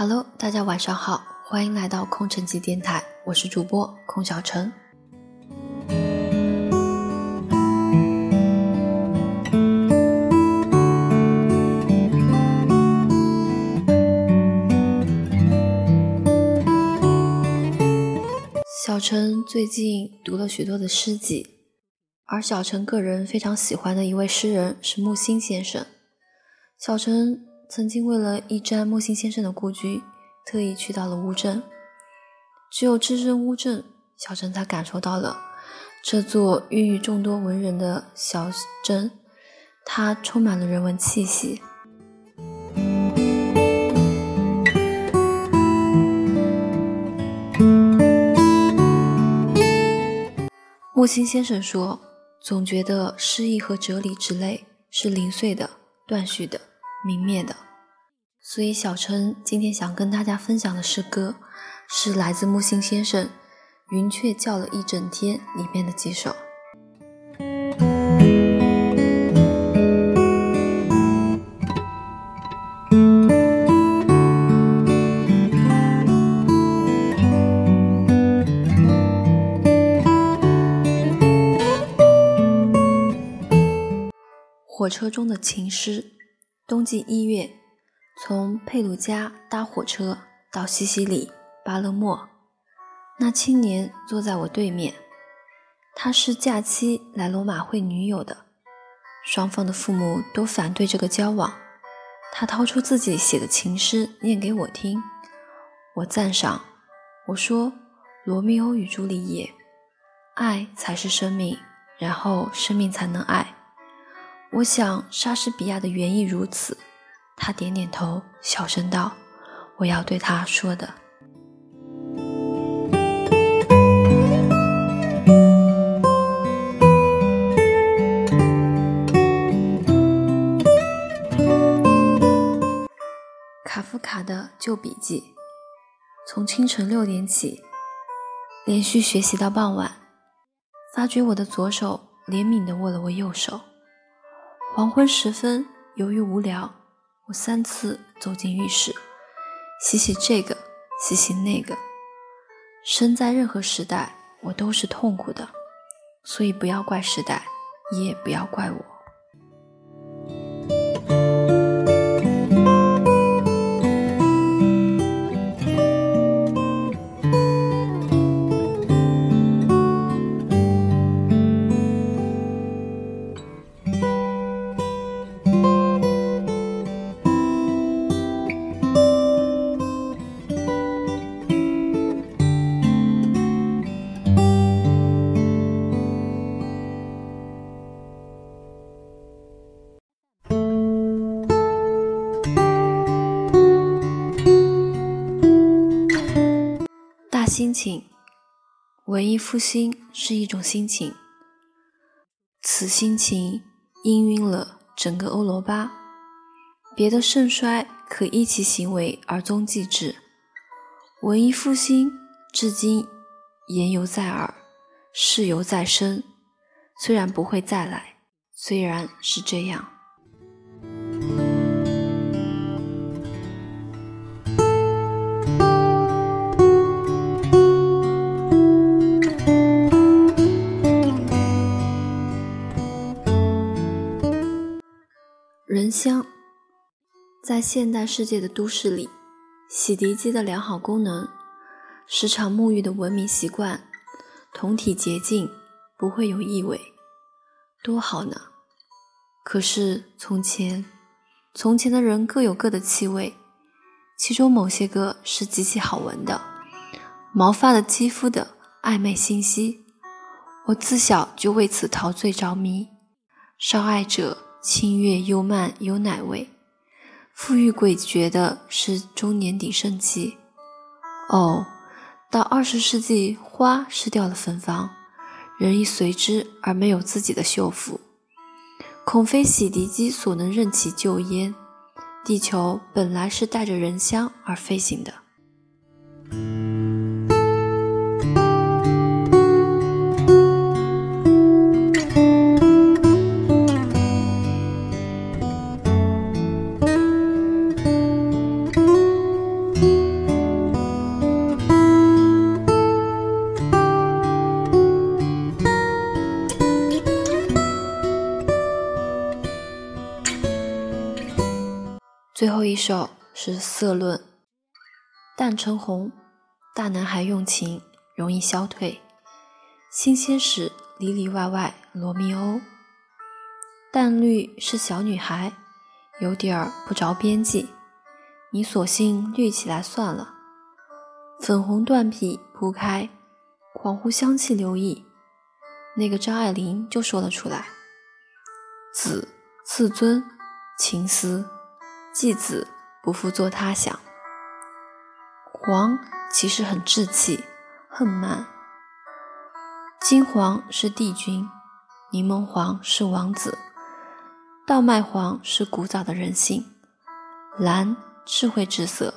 Hello，大家晚上好，欢迎来到空城计电台，我是主播空小陈。小陈最近读了许多的诗集，而小陈个人非常喜欢的一位诗人是木心先生。小陈曾经为了一瞻木心先生的故居，特意去到了乌镇。只有置身乌镇，小陈才感受到了这座孕育众多文人的小镇，它充满了人文气息。木心先生说：“总觉得诗意和哲理之类是零碎的、断续的、明灭的。”所以，小陈今天想跟大家分享的诗歌，是来自木心先生《云雀叫了一整天》里面的几首。火车中的情诗，冬季一月，从佩鲁加搭火车到西西里巴勒莫。那青年坐在我对面，他是假期来罗马会女友的，双方的父母都反对这个交往。他掏出自己写的情诗念给我听，我赞赏，我说：“罗密欧与朱丽叶，爱才是生命，然后生命才能爱。”我想莎士比亚的原意如此。他点点头，小声道：“我要对他说的。”卡夫卡的旧笔记，从清晨六点起，连续学习到傍晚，发觉我的左手怜悯地握了握右手。黄昏时分，由于无聊，我三次走进浴室，洗洗这个，洗洗那个。身在任何时代，我都是痛苦的，所以不要怪时代，也不要怪我。心情，文艺复兴是一种心情，此心情氤氲了整个欧罗巴。别的盛衰可依其行为而踪迹之，文艺复兴至今言犹在耳，事犹在身。虽然不会再来，虽然是这样。人香，在现代世界的都市里，洗涤机的良好功能，时常沐浴的文明习惯，酮体洁净，不会有异味，多好呢！可是从前，从前的人各有各的气味，其中某些个是极其好闻的，毛发的、肌肤的，暧昧信息。我自小就为此陶醉着迷，少爱者。清越幽慢有奶味，馥郁诡谲的是中年鼎盛期。哦，到二十世纪，花失掉了芬芳，人亦随之而没有自己的秀肤，恐非洗涤机所能任其救焉。地球本来是带着人香而飞行的。最后一首是《色论》：淡成红，大男孩用情容易消退，新鲜时里里外外罗密欧。淡绿是小女孩，有点儿不着边际，你索性绿起来算了。粉红缎匹铺开，恍惚香气留意，那个张爱玲就说了出来：“子自尊，情思，继子不负作他想。”黄其实很稚气，恨慢。金黄是帝君，柠檬黄是王子，稻麦黄是古早的人性，蓝智慧之色，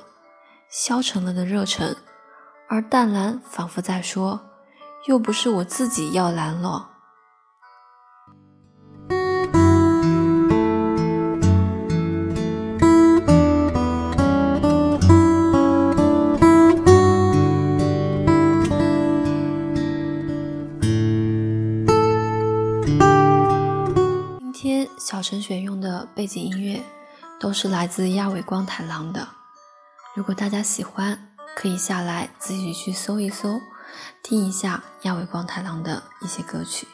消沉了的热忱。而淡蓝仿佛在说：“又不是我自己要蓝了。”小陈选用的背景音乐都是来自亚尾光太郎的，如果大家喜欢。可以下来自己去搜一搜，听一下亚尾光太郎的一些歌曲。